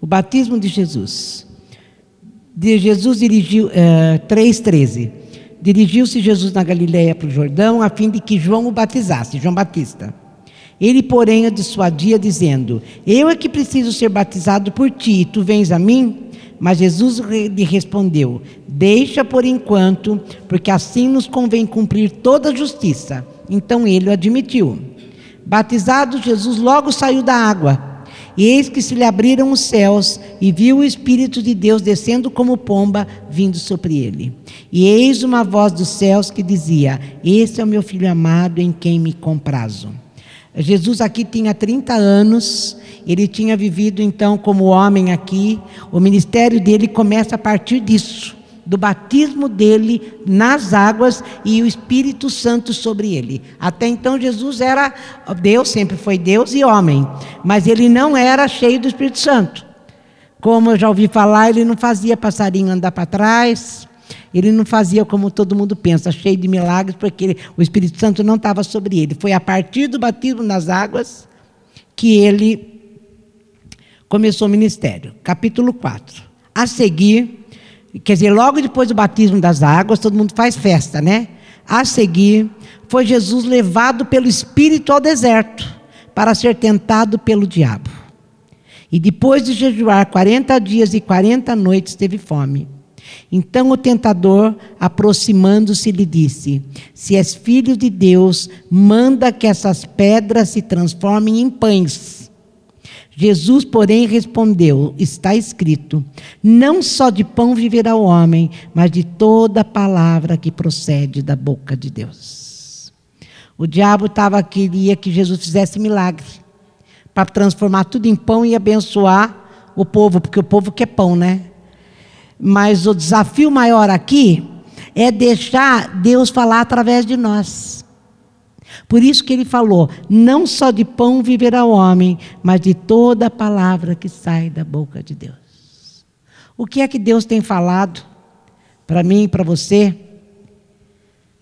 O batismo de Jesus. De Jesus dirigiu, é, 3,13. Dirigiu-se Jesus na Galiléia para o Jordão, a fim de que João o batizasse, João Batista. Ele, porém, a dissuadia, dizendo: Eu é que preciso ser batizado por ti, e tu vens a mim? Mas Jesus lhe respondeu: Deixa por enquanto, porque assim nos convém cumprir toda a justiça. Então ele o admitiu. Batizado, Jesus logo saiu da água. E eis que se lhe abriram os céus, e viu o Espírito de Deus descendo como pomba, vindo sobre ele. E eis uma voz dos céus que dizia: Esse é o meu filho amado, em quem me comprazo. Jesus aqui tinha 30 anos, ele tinha vivido então como homem aqui. O ministério dele começa a partir disso, do batismo dele nas águas e o Espírito Santo sobre ele. Até então Jesus era Deus, sempre foi Deus e homem, mas ele não era cheio do Espírito Santo. Como eu já ouvi falar, ele não fazia passarinho andar para trás, ele não fazia como todo mundo pensa, cheio de milagres, porque ele, o Espírito Santo não estava sobre ele. Foi a partir do batismo nas águas que ele começou o ministério. Capítulo 4. A seguir, quer dizer, logo depois do batismo das águas, todo mundo faz festa, né? A seguir, foi Jesus levado pelo Espírito ao deserto para ser tentado pelo diabo. E depois de jejuar 40 dias e 40 noites, teve fome. Então o tentador, aproximando-se, lhe disse: Se és filho de Deus, manda que essas pedras se transformem em pães. Jesus, porém, respondeu: Está escrito: Não só de pão viverá o homem, mas de toda palavra que procede da boca de Deus. O diabo tava, queria que Jesus fizesse milagre para transformar tudo em pão e abençoar o povo, porque o povo quer pão, né? Mas o desafio maior aqui é deixar Deus falar através de nós. Por isso que ele falou: não só de pão viverá o homem, mas de toda a palavra que sai da boca de Deus. O que é que Deus tem falado para mim e para você?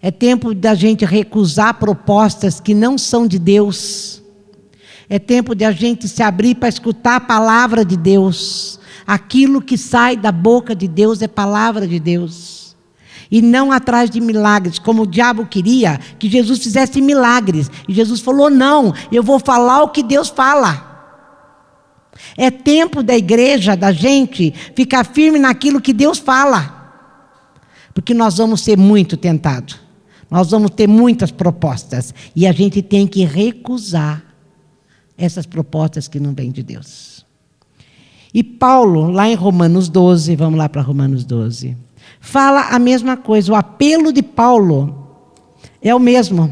É tempo da gente recusar propostas que não são de Deus. É tempo de a gente se abrir para escutar a palavra de Deus. Aquilo que sai da boca de Deus é palavra de Deus e não atrás de milagres, como o diabo queria que Jesus fizesse milagres. E Jesus falou: não, eu vou falar o que Deus fala. É tempo da igreja, da gente, ficar firme naquilo que Deus fala. Porque nós vamos ser muito tentados. Nós vamos ter muitas propostas. E a gente tem que recusar essas propostas que não vêm de Deus. E Paulo, lá em Romanos 12, vamos lá para Romanos 12 fala a mesma coisa. O apelo de Paulo é o mesmo.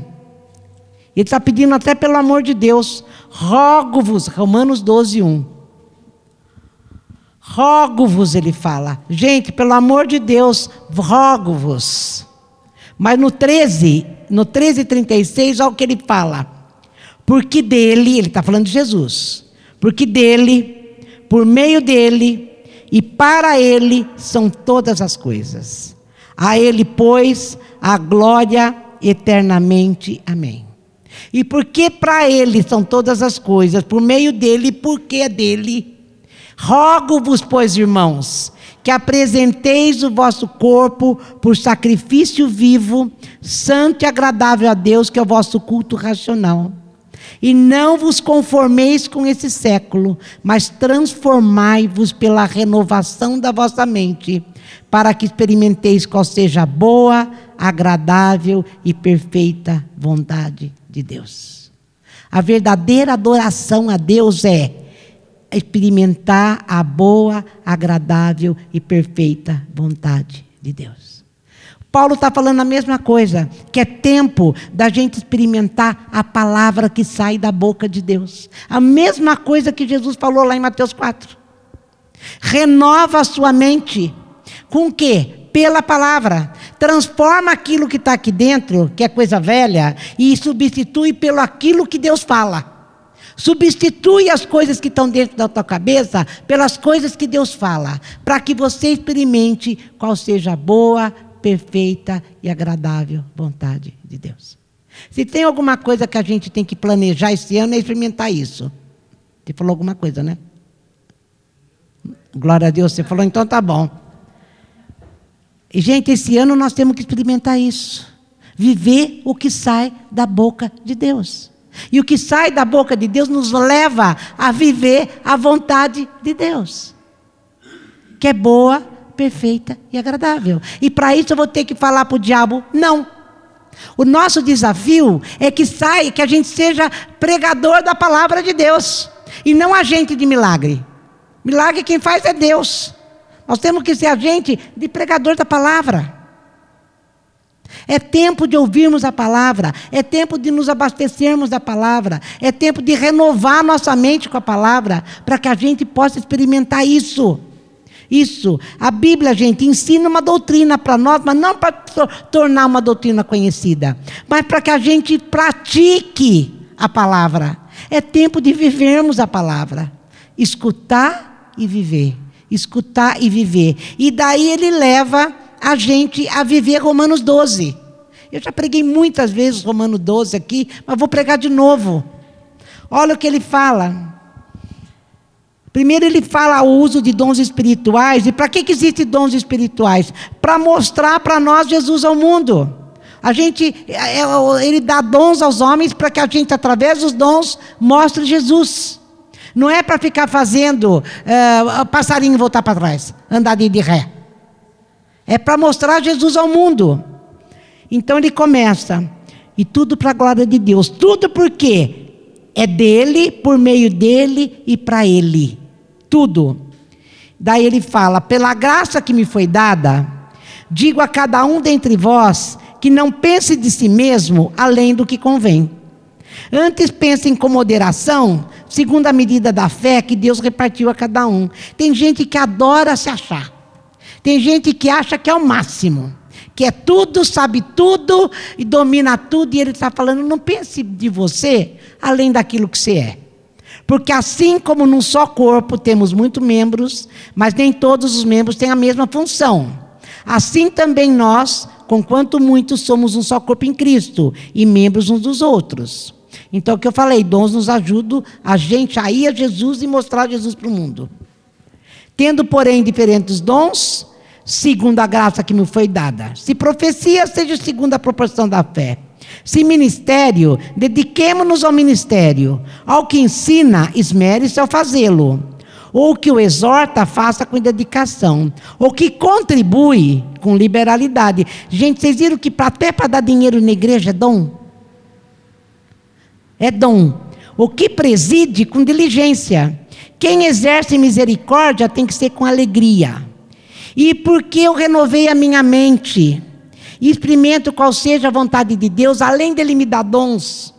Ele está pedindo até pelo amor de Deus, rogo-vos, Romanos 12, 1. Rogo-vos, ele fala. Gente, pelo amor de Deus, rogo-vos. Mas no 13, no 13, 36, olha o que ele fala. Porque dele, ele está falando de Jesus. Porque dele, por meio dele, e para Ele são todas as coisas. A Ele, pois, a glória eternamente. Amém. E porque para Ele são todas as coisas, por meio dele e porque é dele, rogo-vos, pois, irmãos, que apresenteis o vosso corpo por sacrifício vivo, santo e agradável a Deus, que é o vosso culto racional. E não vos conformeis com esse século, mas transformai-vos pela renovação da vossa mente, para que experimenteis qual seja a boa, agradável e perfeita vontade de Deus. A verdadeira adoração a Deus é experimentar a boa, agradável e perfeita vontade de Deus. Paulo está falando a mesma coisa, que é tempo da gente experimentar a palavra que sai da boca de Deus. A mesma coisa que Jesus falou lá em Mateus 4. Renova a sua mente. Com o quê? Pela palavra. Transforma aquilo que está aqui dentro, que é coisa velha, e substitui pelo aquilo que Deus fala. Substitui as coisas que estão dentro da tua cabeça pelas coisas que Deus fala, para que você experimente qual seja a boa, perfeita e agradável vontade de Deus. Se tem alguma coisa que a gente tem que planejar esse ano, é experimentar isso. Você falou alguma coisa, né? Glória a Deus, você falou, então tá bom. E, gente, esse ano nós temos que experimentar isso. Viver o que sai da boca de Deus. E o que sai da boca de Deus nos leva a viver a vontade de Deus. Que é boa, perfeita e agradável. E para isso eu vou ter que falar para o diabo: não. O nosso desafio é que saia, que a gente seja pregador da palavra de Deus e não agente de milagre. Milagre quem faz é Deus. Nós temos que ser agente de pregador da palavra. É tempo de ouvirmos a palavra, é tempo de nos abastecermos da palavra, é tempo de renovar nossa mente com a palavra, para que a gente possa experimentar isso. Isso. A Bíblia, gente, ensina uma doutrina para nós, mas não para tornar uma doutrina conhecida, mas para que a gente pratique a palavra. É tempo de vivermos a palavra. Escutar e viver. Escutar e viver. E daí ele leva a gente a viver Romanos 12. Eu já preguei muitas vezes Romanos 12 aqui, mas vou pregar de novo. Olha o que ele fala. Primeiro ele fala o uso de dons espirituais. E para que, que existem dons espirituais? Para mostrar para nós Jesus ao mundo. A gente, é, é, ele dá dons aos homens para que a gente, através dos dons, mostre Jesus. Não é para ficar fazendo uh, passarinho voltar para trás, andar de ré. É para mostrar Jesus ao mundo. Então ele começa, e tudo para a glória de Deus. Tudo porque é dele, por meio dele e para ele. Tudo. Daí ele fala: pela graça que me foi dada, digo a cada um dentre vós que não pense de si mesmo além do que convém. Antes pensem com moderação, segundo a medida da fé que Deus repartiu a cada um. Tem gente que adora se achar. Tem gente que acha que é o máximo, que é tudo, sabe tudo e domina tudo, e ele está falando: não pense de você além daquilo que você é. Porque assim como num só corpo temos muitos membros, mas nem todos os membros têm a mesma função. Assim também nós, conquanto muitos, somos um só corpo em Cristo e membros uns dos outros. Então, o que eu falei, dons nos ajudam a gente a ir a Jesus e mostrar Jesus para o mundo. Tendo, porém, diferentes dons, segundo a graça que me foi dada. Se profecia, seja segundo a proporção da fé. Se ministério, dediquemo-nos ao ministério. Ao que ensina, esmere-se ao fazê-lo. Ou que o exorta, faça com dedicação. Ou que contribui com liberalidade. Gente, vocês viram que até para dar dinheiro na igreja é dom? É dom. O que preside com diligência. Quem exerce misericórdia tem que ser com alegria. E porque eu renovei a minha mente e experimento qual seja a vontade de Deus, além dele me dar dons,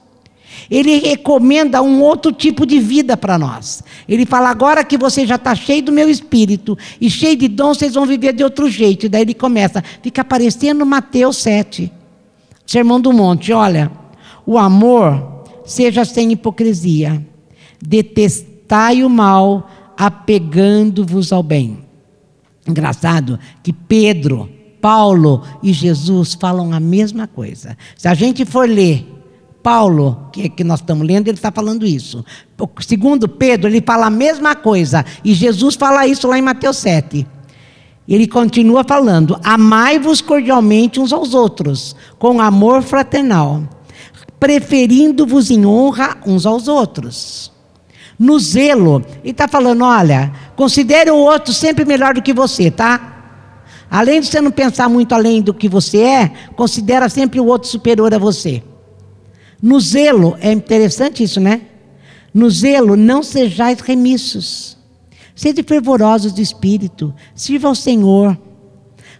ele recomenda um outro tipo de vida para nós. Ele fala: agora que você já está cheio do meu espírito e cheio de dons, vocês vão viver de outro jeito. E daí ele começa, fica aparecendo Mateus 7, Sermão do Monte: olha, o amor seja sem hipocrisia, detestai o mal, apegando-vos ao bem. Engraçado que Pedro, Paulo e Jesus falam a mesma coisa. Se a gente for ler Paulo, que, que nós estamos lendo, ele está falando isso. Segundo Pedro, ele fala a mesma coisa. E Jesus fala isso lá em Mateus 7. Ele continua falando: Amai-vos cordialmente uns aos outros, com amor fraternal, preferindo-vos em honra uns aos outros no zelo. Ele está falando: olha, considere o outro sempre melhor do que você, tá? Além de você não pensar muito além do que você é, considera sempre o outro superior a você. No zelo, é interessante isso, né? No zelo, não sejais remissos. Sede fervorosos de espírito, sirva ao Senhor.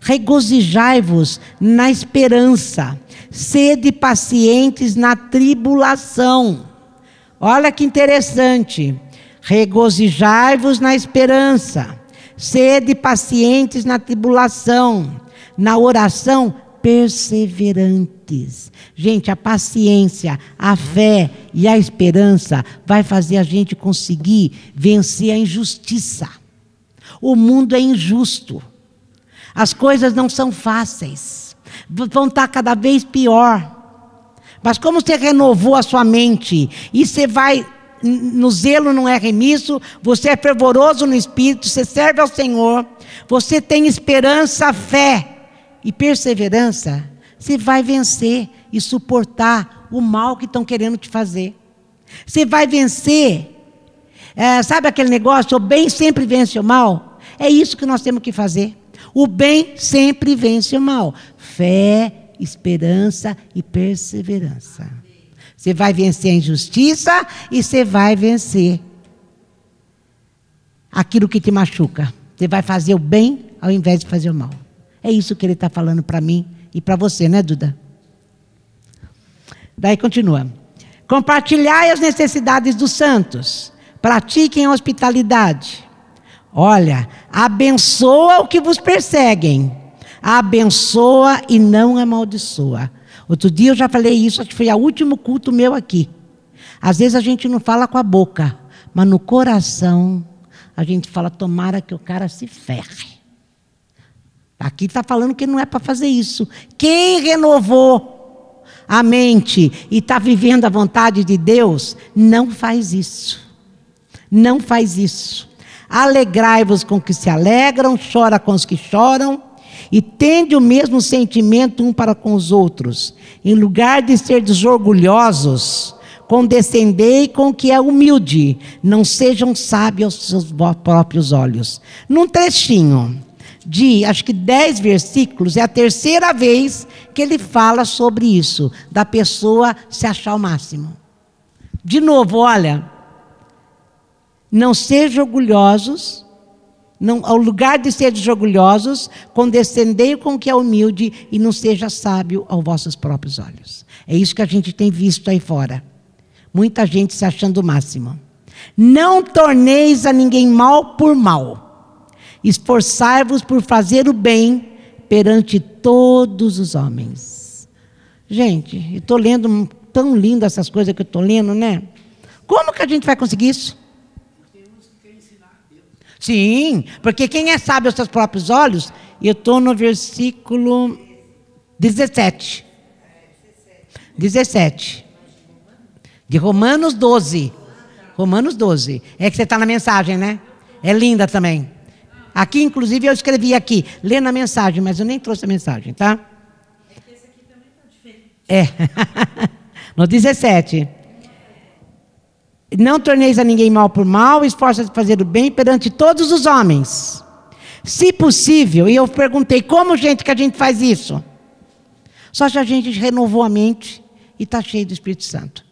Regozijai-vos na esperança, sede pacientes na tribulação Olha que interessante. Regozijai-vos na esperança, sede pacientes na tribulação, na oração perseverantes. Gente, a paciência, a fé e a esperança vai fazer a gente conseguir vencer a injustiça. O mundo é injusto. As coisas não são fáceis. Vão estar cada vez pior. Mas como você renovou a sua mente e você vai no zelo não é remisso, você é fervoroso no espírito, você serve ao Senhor, você tem esperança, fé e perseverança, você vai vencer e suportar o mal que estão querendo te fazer. Você vai vencer. É, sabe aquele negócio? O bem sempre vence o mal? É isso que nós temos que fazer. O bem sempre vence o mal. Fé, esperança e perseverança. Você vai vencer a injustiça e você vai vencer aquilo que te machuca. Você vai fazer o bem ao invés de fazer o mal. É isso que ele está falando para mim e para você, né, Duda? Daí continua. Compartilhai as necessidades dos santos. Pratiquem a hospitalidade. Olha, abençoa o que vos perseguem. Abençoa e não amaldiçoa. Outro dia eu já falei isso, acho que foi o último culto meu aqui. Às vezes a gente não fala com a boca, mas no coração a gente fala: tomara que o cara se ferre. Aqui está falando que não é para fazer isso. Quem renovou a mente e está vivendo a vontade de Deus, não faz isso. Não faz isso. Alegrai-vos com os que se alegram, chora com os que choram, e tende o mesmo sentimento um para com os outros. Em lugar de ser desorgulhosos, condescendei com o que é humilde, não sejam sábios aos seus próprios olhos. Num trechinho de, acho que dez versículos, é a terceira vez que ele fala sobre isso, da pessoa se achar o máximo. De novo, olha, não sejam orgulhosos, não, ao lugar de seres orgulhosos, condescendei com o que é humilde e não seja sábio aos vossos próprios olhos. É isso que a gente tem visto aí fora. Muita gente se achando o máximo. Não torneis a ninguém mal por mal. Esforçai-vos por fazer o bem perante todos os homens. Gente, estou lendo tão lindo essas coisas que eu estou lendo, né? Como que a gente vai conseguir isso? Sim, porque quem é sábio aos seus próprios olhos, eu estou no versículo 17. 17. De Romanos 12. Romanos 12. É que você está na mensagem, né? É linda também. Aqui, inclusive, eu escrevi aqui, lê na mensagem, mas eu nem trouxe a mensagem, tá? É que esse aqui também está diferente. É. no 17. Não torneis a ninguém mal por mal, esforça de fazer o bem perante todos os homens. Se possível, e eu perguntei, como gente que a gente faz isso? Só que a gente renovou a mente e está cheio do Espírito Santo.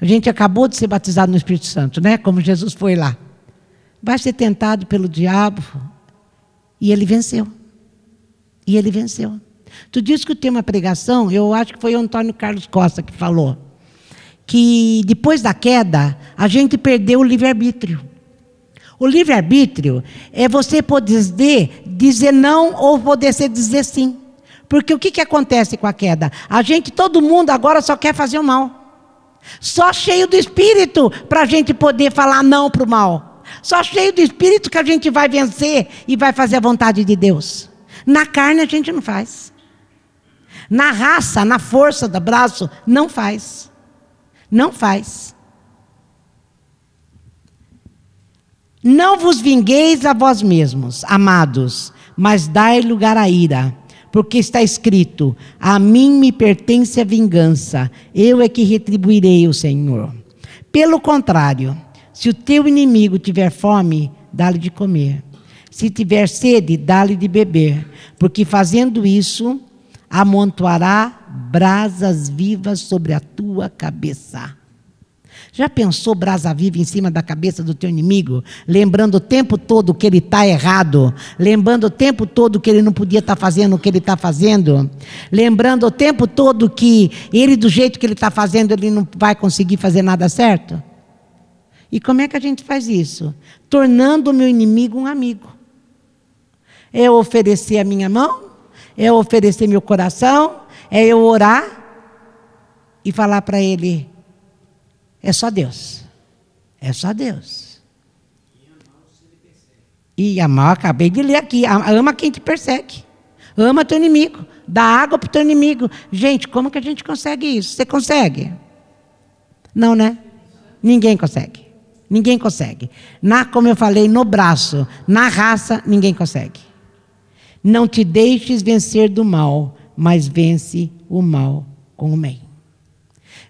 A gente acabou de ser batizado no Espírito Santo, né? Como Jesus foi lá. Vai ser tentado pelo diabo e ele venceu. E ele venceu. Tu disse que tem uma pregação, eu acho que foi o Antônio Carlos Costa que falou que depois da queda, a gente perdeu o livre-arbítrio. O livre-arbítrio é você poder dizer não ou poder dizer sim. Porque o que, que acontece com a queda? A gente, todo mundo agora só quer fazer o mal. Só cheio do espírito para a gente poder falar não para o mal. Só cheio do espírito que a gente vai vencer e vai fazer a vontade de Deus. Na carne a gente não faz. Na raça, na força do braço, não faz. Não faz. Não vos vingueis a vós mesmos, amados, mas dai lugar à ira, porque está escrito: A mim me pertence a vingança, eu é que retribuirei o Senhor. Pelo contrário, se o teu inimigo tiver fome, dá-lhe de comer. Se tiver sede, dá-lhe de beber, porque fazendo isso, amontoará brasas vivas sobre a tua cabeça. Já pensou brasa viva em cima da cabeça do teu inimigo? Lembrando o tempo todo que ele está errado. Lembrando o tempo todo que ele não podia estar tá fazendo o que ele está fazendo. Lembrando o tempo todo que ele, do jeito que ele está fazendo, ele não vai conseguir fazer nada certo? E como é que a gente faz isso? Tornando o meu inimigo um amigo. É oferecer a minha mão, é oferecer meu coração, é eu orar e falar para ele: é só Deus. É só Deus. E amar, acabei de ler aqui: ama quem te persegue. Ama teu inimigo. Dá água para o teu inimigo. Gente, como que a gente consegue isso? Você consegue? Não, né? Ninguém consegue. Ninguém consegue. Na, como eu falei, no braço, na raça, ninguém consegue. Não te deixes vencer do mal, mas vence o mal com o bem.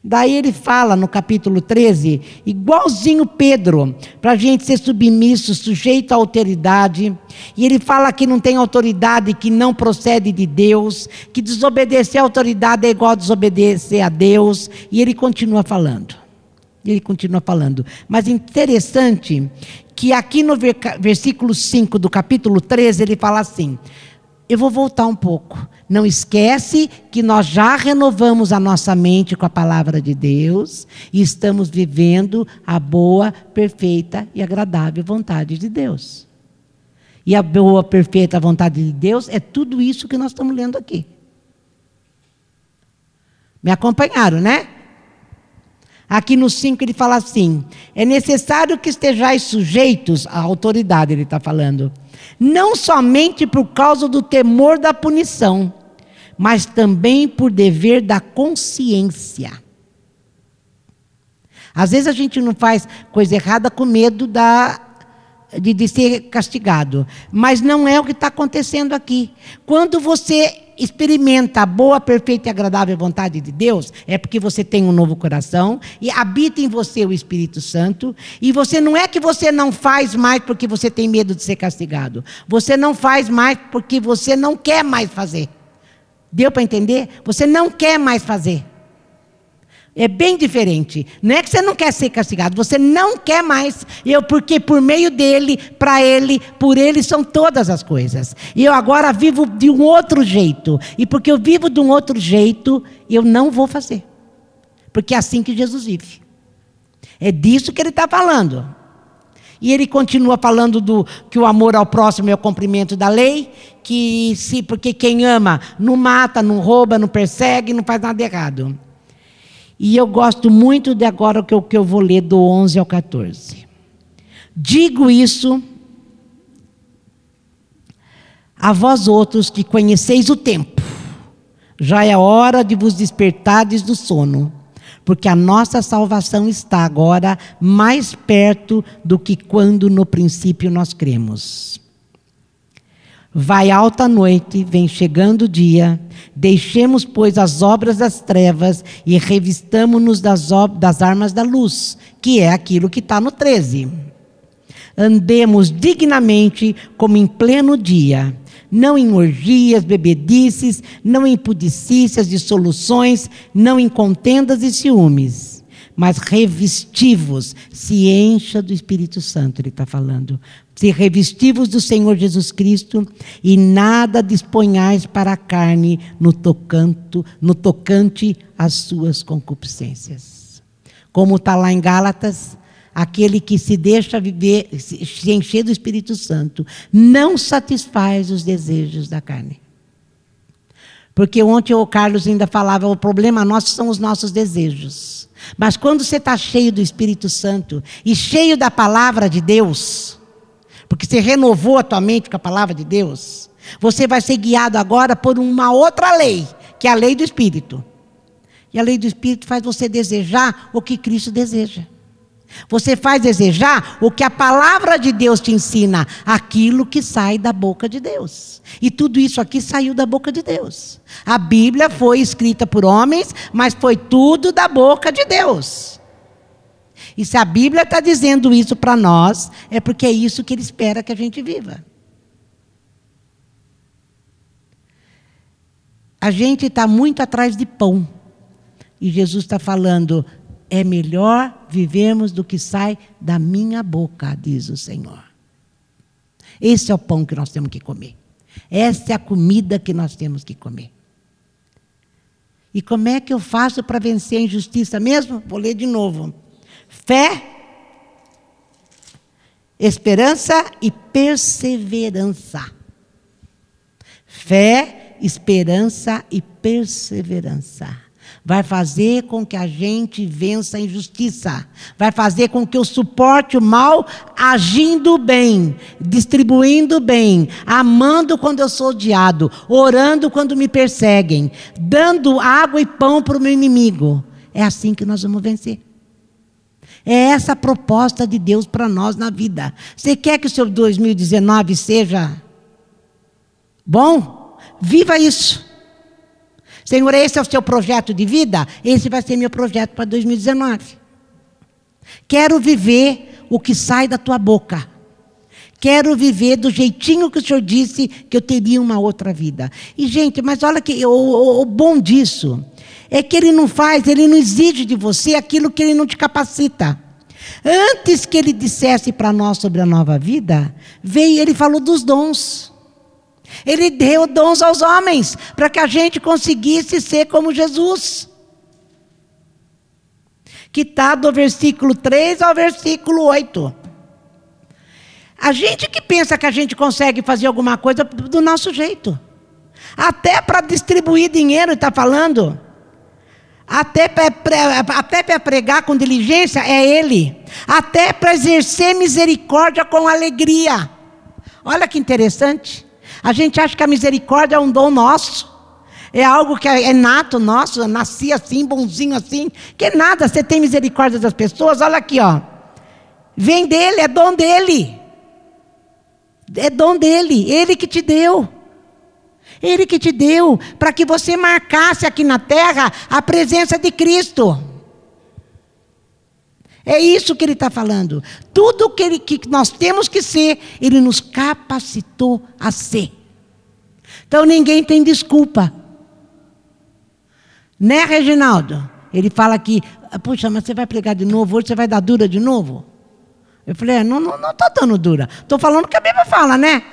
Daí ele fala no capítulo 13, igualzinho Pedro, para a gente ser submisso, sujeito à autoridade. E ele fala que não tem autoridade que não procede de Deus, que desobedecer à autoridade é igual a desobedecer a Deus. E ele continua falando. Ele continua falando. Mas interessante que aqui no versículo 5 do capítulo 13 ele fala assim: eu vou voltar um pouco. Não esquece que nós já renovamos a nossa mente com a palavra de Deus e estamos vivendo a boa, perfeita e agradável vontade de Deus. E a boa, perfeita vontade de Deus é tudo isso que nós estamos lendo aqui. Me acompanharam, né? Aqui no 5 ele fala assim: é necessário que estejais sujeitos à autoridade, ele está falando não somente por causa do temor da punição, mas também por dever da consciência. Às vezes a gente não faz coisa errada com medo da, de, de ser castigado, mas não é o que está acontecendo aqui. Quando você experimenta a boa, perfeita e agradável vontade de Deus, é porque você tem um novo coração e habita em você o Espírito Santo. E você não é que você não faz mais porque você tem medo de ser castigado. Você não faz mais porque você não quer mais fazer. Deu para entender? Você não quer mais fazer. É bem diferente. Não é que você não quer ser castigado, você não quer mais. Eu, porque por meio dele, para ele, por ele são todas as coisas. E eu agora vivo de um outro jeito. E porque eu vivo de um outro jeito, eu não vou fazer. Porque é assim que Jesus vive. É disso que ele está falando. E ele continua falando do que o amor ao próximo é o cumprimento da lei, que se porque quem ama não mata, não rouba, não persegue, não faz nada errado. E eu gosto muito de agora eu, que eu vou ler do 11 ao 14. Digo isso a vós outros que conheceis o tempo. Já é hora de vos despertardes do sono, porque a nossa salvação está agora mais perto do que quando no princípio nós cremos. Vai alta noite, vem chegando o dia, deixemos, pois, as obras das trevas e revistamo-nos das, das armas da luz, que é aquilo que está no 13. Andemos dignamente como em pleno dia, não em orgias, bebedices, não em pudicícias, dissoluções, não em contendas e ciúmes mas revestivos, se encha do Espírito Santo, ele está falando. Se revestivos do Senhor Jesus Cristo e nada disponhais para a carne no, tocanto, no tocante às suas concupiscências. Como está lá em Gálatas, aquele que se deixa viver, se encher do Espírito Santo, não satisfaz os desejos da carne. Porque ontem o Carlos ainda falava, o problema nosso são os nossos desejos. Mas quando você está cheio do Espírito Santo e cheio da palavra de Deus, porque você renovou a tua mente com a palavra de Deus, você vai ser guiado agora por uma outra lei, que é a lei do Espírito. E a lei do Espírito faz você desejar o que Cristo deseja. Você faz desejar o que a palavra de Deus te ensina, aquilo que sai da boca de Deus. E tudo isso aqui saiu da boca de Deus. A Bíblia foi escrita por homens, mas foi tudo da boca de Deus. E se a Bíblia está dizendo isso para nós, é porque é isso que Ele espera que a gente viva. A gente está muito atrás de pão. E Jesus está falando: é melhor vivermos do que sai da minha boca, diz o Senhor. Esse é o pão que nós temos que comer. Essa é a comida que nós temos que comer. E como é que eu faço para vencer a injustiça mesmo? Vou ler de novo. Fé, esperança e perseverança. Fé, esperança e perseverança vai fazer com que a gente vença a injustiça, vai fazer com que eu suporte o mal agindo bem, distribuindo bem, amando quando eu sou odiado, orando quando me perseguem, dando água e pão para o meu inimigo. É assim que nós vamos vencer. É essa a proposta de Deus para nós na vida. Você quer que o seu 2019 seja bom? Viva isso. Senhor, esse é o seu projeto de vida? Esse vai ser meu projeto para 2019. Quero viver o que sai da tua boca. Quero viver do jeitinho que o Senhor disse que eu teria uma outra vida. E, gente, mas olha que o, o, o bom disso é que ele não faz, ele não exige de você aquilo que ele não te capacita. Antes que ele dissesse para nós sobre a nova vida, veio ele falou dos dons. Ele deu dons aos homens para que a gente conseguisse ser como Jesus. Que está do versículo 3 ao versículo 8. A gente que pensa que a gente consegue fazer alguma coisa do nosso jeito. Até para distribuir dinheiro, está falando. Até para pregar com diligência é Ele. Até para exercer misericórdia com alegria. Olha que interessante. A gente acha que a misericórdia é um dom nosso. É algo que é nato nosso, eu nasci assim, bonzinho assim. Que nada, você tem misericórdia das pessoas, olha aqui, ó. Vem dele, é dom dele. É dom dele, ele que te deu. Ele que te deu para que você marcasse aqui na terra a presença de Cristo. É isso que ele está falando. Tudo que, ele, que nós temos que ser, ele nos capacitou a ser. Então ninguém tem desculpa. Né, Reginaldo? Ele fala aqui, puxa, mas você vai pregar de novo, hoje você vai dar dura de novo? Eu falei, é, não não, não dando dura. Estou falando o que a Bíblia fala, né?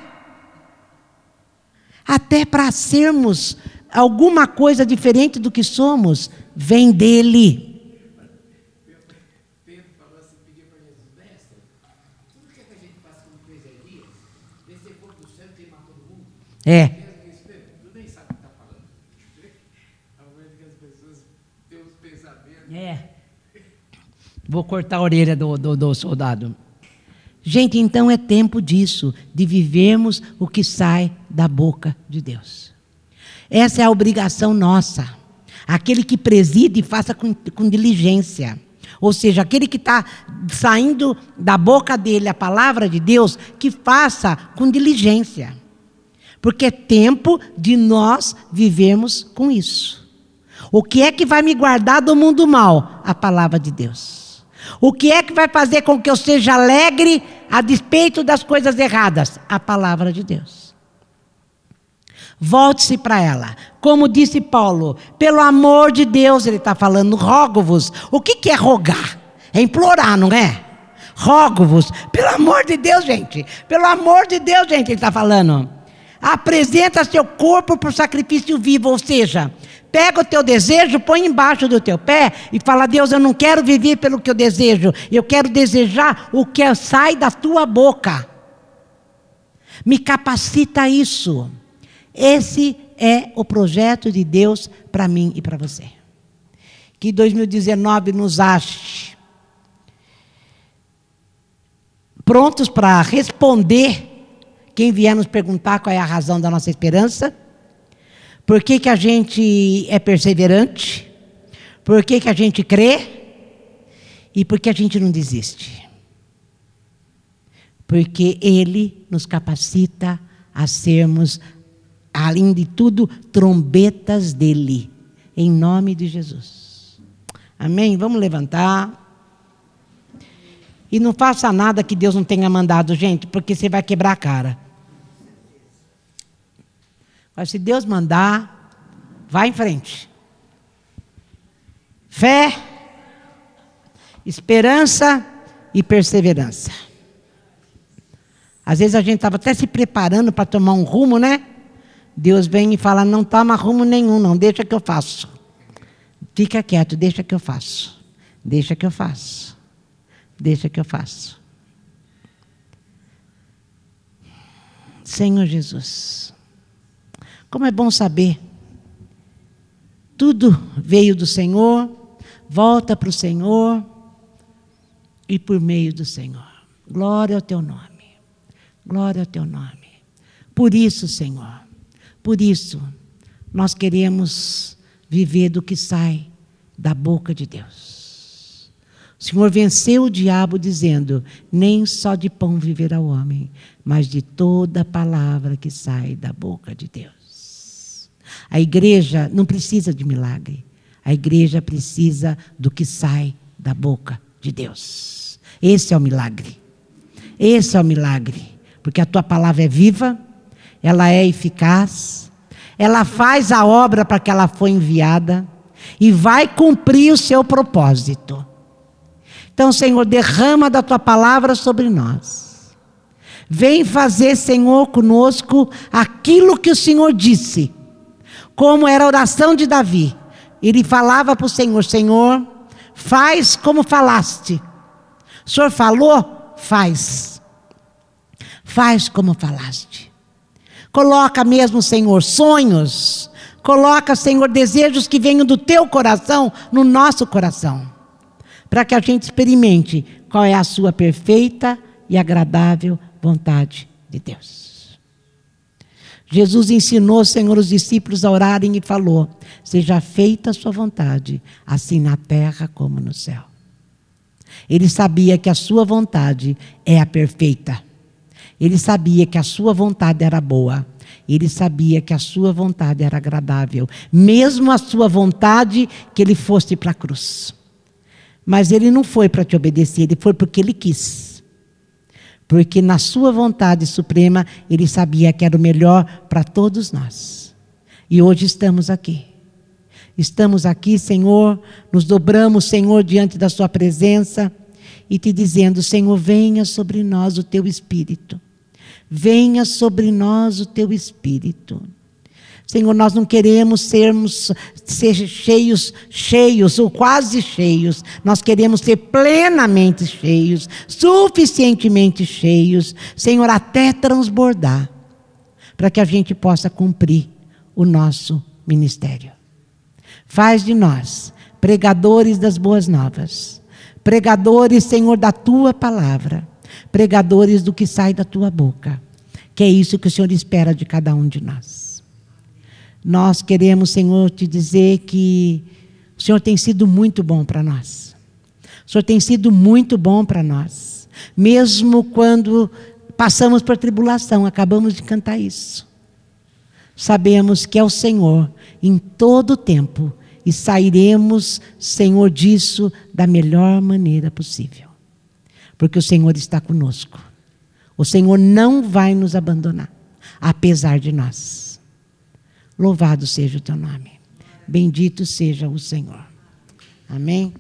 Até para sermos alguma coisa diferente do que somos, vem dele. É. Vou cortar a orelha do, do, do soldado. Gente, então é tempo disso, de vivermos o que sai da boca de Deus. Essa é a obrigação nossa. Aquele que preside, faça com, com diligência. Ou seja, aquele que está saindo da boca dele a palavra de Deus, que faça com diligência. Porque é tempo de nós vivermos com isso. O que é que vai me guardar do mundo mal? A palavra de Deus. O que é que vai fazer com que eu seja alegre a despeito das coisas erradas? A palavra de Deus. Volte-se para ela. Como disse Paulo, pelo amor de Deus, ele está falando, rogo-vos. O que, que é rogar? É implorar, não é? Rogo-vos. Pelo amor de Deus, gente. Pelo amor de Deus, gente, ele está falando. Apresenta seu corpo para o sacrifício vivo, ou seja, pega o teu desejo, põe embaixo do teu pé e fala: Deus, eu não quero viver pelo que eu desejo, eu quero desejar o que sai da tua boca. Me capacita isso. Esse é o projeto de Deus para mim e para você. Que 2019 nos ache prontos para responder quem vier nos perguntar qual é a razão da nossa esperança, por que, que a gente é perseverante, por que, que a gente crê e por que a gente não desiste. Porque Ele nos capacita a sermos, além de tudo, trombetas dele, em nome de Jesus. Amém? Vamos levantar. E não faça nada que Deus não tenha mandado, gente, porque você vai quebrar a cara. Mas se Deus mandar, vá em frente. Fé, esperança e perseverança. Às vezes a gente estava até se preparando para tomar um rumo, né? Deus vem e fala: não toma rumo nenhum, não, deixa que eu faço. Fica quieto, deixa que eu faço. Deixa que eu faço. Deixa que eu faço. Senhor Jesus. Como é bom saber. Tudo veio do Senhor, volta para o Senhor e por meio do Senhor. Glória ao teu nome. Glória ao teu nome. Por isso, Senhor, por isso, nós queremos viver do que sai da boca de Deus. O Senhor venceu o diabo dizendo: Nem só de pão viverá o homem, mas de toda palavra que sai da boca de Deus. A igreja não precisa de milagre. A igreja precisa do que sai da boca de Deus. Esse é o milagre. Esse é o milagre. Porque a tua palavra é viva, ela é eficaz, ela faz a obra para que ela foi enviada e vai cumprir o seu propósito. Então, Senhor, derrama da tua palavra sobre nós. Vem fazer, Senhor, conosco aquilo que o Senhor disse. Como era a oração de Davi. Ele falava para o Senhor: Senhor, faz como falaste. O Senhor falou? Faz. Faz como falaste. Coloca mesmo, Senhor, sonhos. Coloca, Senhor, desejos que venham do teu coração no nosso coração para que a gente experimente qual é a sua perfeita e agradável vontade de Deus. Jesus ensinou, Senhor, os discípulos a orarem e falou: Seja feita a sua vontade, assim na terra como no céu. Ele sabia que a sua vontade é a perfeita. Ele sabia que a sua vontade era boa. Ele sabia que a sua vontade era agradável, mesmo a sua vontade que ele fosse para a cruz. Mas ele não foi para te obedecer, ele foi porque ele quis. Porque na sua vontade suprema, ele sabia que era o melhor para todos nós. E hoje estamos aqui. Estamos aqui, Senhor, nos dobramos, Senhor, diante da Sua presença e te dizendo: Senhor, venha sobre nós o Teu Espírito. Venha sobre nós o Teu Espírito. Senhor, nós não queremos sermos ser cheios, cheios ou quase cheios. Nós queremos ser plenamente cheios, suficientemente cheios, Senhor, até transbordar, para que a gente possa cumprir o nosso ministério. Faz de nós pregadores das boas novas, pregadores, Senhor, da tua palavra, pregadores do que sai da tua boca. Que é isso que o Senhor espera de cada um de nós. Nós queremos, Senhor, te dizer que o Senhor tem sido muito bom para nós. O Senhor tem sido muito bom para nós. Mesmo quando passamos por tribulação, acabamos de cantar isso. Sabemos que é o Senhor em todo o tempo e sairemos, Senhor, disso da melhor maneira possível. Porque o Senhor está conosco. O Senhor não vai nos abandonar, apesar de nós. Louvado seja o teu nome. Bendito seja o Senhor. Amém.